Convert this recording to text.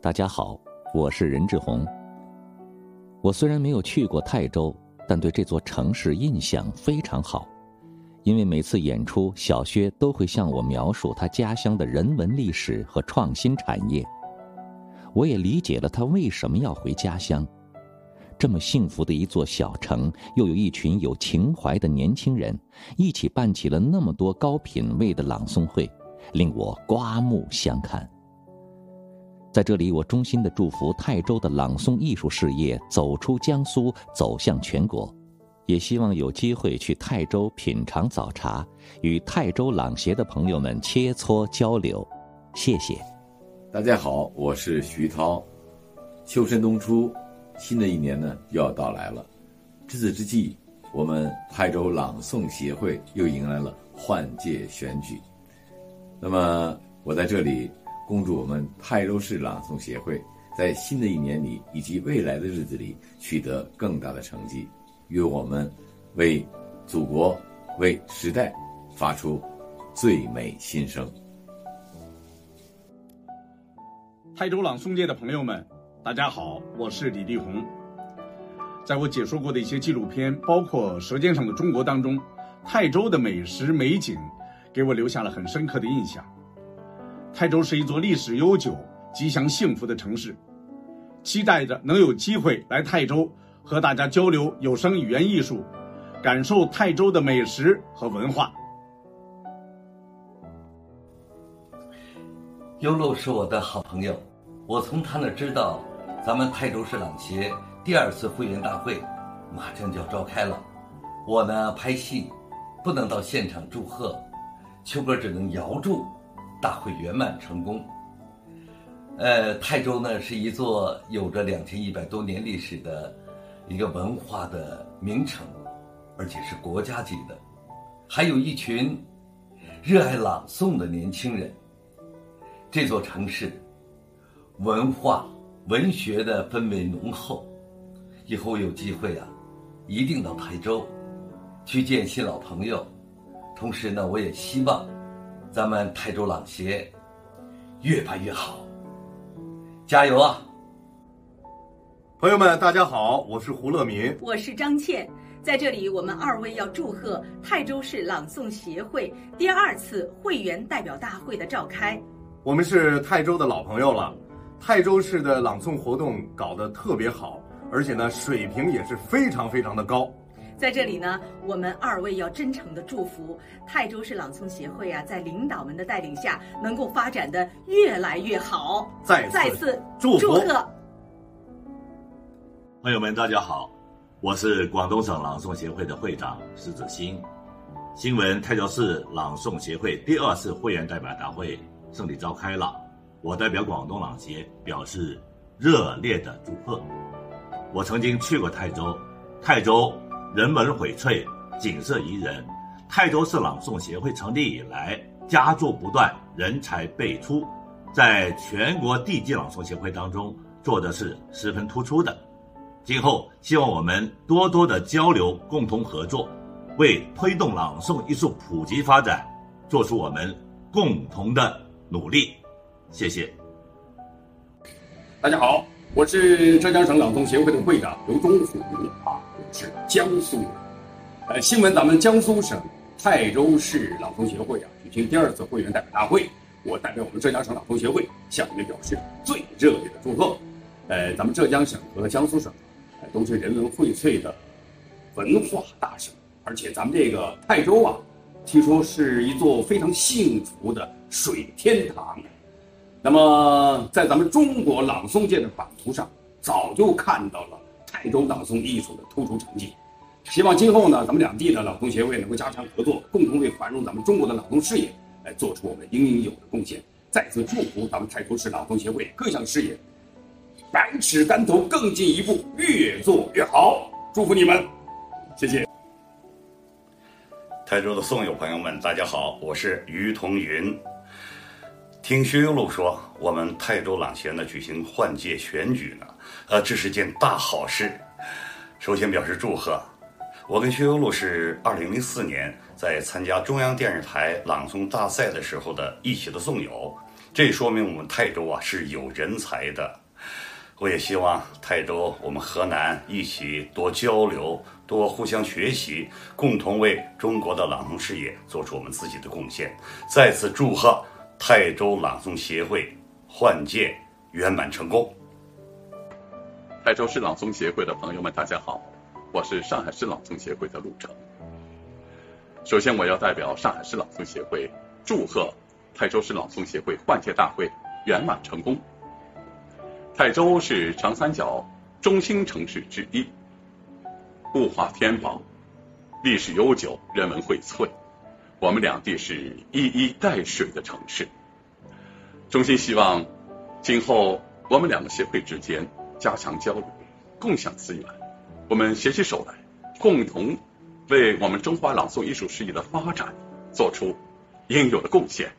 大家好，我是任志宏。我虽然没有去过泰州，但对这座城市印象非常好，因为每次演出，小薛都会向我描述他家乡的人文历史和创新产业。我也理解了他为什么要回家乡。这么幸福的一座小城，又有一群有情怀的年轻人，一起办起了那么多高品位的朗诵会，令我刮目相看。在这里，我衷心的祝福泰州的朗诵艺术事业走出江苏，走向全国。也希望有机会去泰州品尝早茶，与泰州朗协的朋友们切磋交流。谢谢。大家好，我是徐涛。秋深冬初。新的一年呢又要到来了，值此之际，我们泰州朗诵协会又迎来了换届选举。那么我在这里恭祝我们泰州市朗诵协会在新的一年里以及未来的日子里取得更大的成绩，愿我们为祖国、为时代发出最美心声。泰州朗诵界的朋友们。大家好，我是李立红。在我解说过的一些纪录片，包括《舌尖上的中国》当中，泰州的美食美景给我留下了很深刻的印象。泰州是一座历史悠久、吉祥幸福的城市，期待着能有机会来泰州和大家交流有声语言艺术，感受泰州的美食和文化。优露是我的好朋友，我从他那知道。咱们泰州市朗协第二次会员大会马上就要召开了，我呢拍戏不能到现场祝贺，秋哥只能遥祝大会圆满成功。呃，泰州呢是一座有着两千一百多年历史的一个文化的名城，而且是国家级的，还有一群热爱朗诵的年轻人。这座城市文化。文学的氛围浓厚，以后有机会啊，一定到台州去见新老朋友。同时呢，我也希望咱们泰州朗协越办越好，加油啊！朋友们，大家好，我是胡乐民，我是张倩，在这里我们二位要祝贺泰州市朗诵协会第二次会员代表大会的召开。我们是泰州的老朋友了。泰州市的朗诵活动搞得特别好，而且呢，水平也是非常非常的高。在这里呢，我们二位要真诚的祝福泰州市朗诵协会啊，在领导们的带领下，能够发展的越来越好。再再次祝祝贺！朋友们，大家好，我是广东省朗诵协会的会长石子新。新闻泰州市朗诵协会第二次会员代表大会胜利召开了。我代表广东朗协表示热烈的祝贺。我曾经去过泰州，泰州人文荟萃，景色宜人。泰州市朗诵协会成立以来，佳作不断，人才辈出，在全国地级朗诵协会当中做的是十分突出的。今后希望我们多多的交流，共同合作，为推动朗诵艺术普及发展，做出我们共同的努力。谢谢。大家好，我是浙江省朗诵协会的会长刘忠虎啊，是江苏人。呃，新闻咱们江苏省泰州市朗诵协会啊举行第二次会员代表大会，我代表我们浙江省朗诵协会向你们表示最热烈的祝贺。呃，咱们浙江省和江苏省，都是人文荟萃的文化大省，而且咱们这个泰州啊，听说是一座非常幸福的水天堂。那么，在咱们中国朗诵界的版图上，早就看到了泰州朗诵艺术的突出成绩。希望今后呢，咱们两地的朗诵协会能够加强合作，共同为繁荣咱们中国的朗诵事业来做出我们应有的贡献。再次祝福咱们泰州市朗诵协会各项事业百尺竿头更进一步，越做越好。祝福你们，谢谢。泰州的宋友朋友们，大家好，我是于同云。听薛优路说，我们泰州朗协呢举行换届选举呢，呃，这是件大好事。首先表示祝贺。我跟薛优路是二零零四年在参加中央电视台朗诵大赛的时候的一起的诵友，这说明我们泰州啊是有人才的。我也希望泰州我们河南一起多交流，多互相学习，共同为中国的朗诵事业做出我们自己的贡献。再次祝贺泰州朗诵协会换届圆满成功。泰州市朗诵协会的朋友们，大家好，我是上海市朗诵协会的陆成。首先，我要代表上海市朗诵协会祝贺泰州市朗诵协会换届大会圆满成功。泰州是长三角中心城市之一，物化天宝，历史悠久，人文荟萃。我们两地是一衣带水的城市。衷心希望今后我们两个协会之间加强交流，共享资源，我们携起手来，共同。为我们中华朗诵艺术事业的发展做出应有的贡献。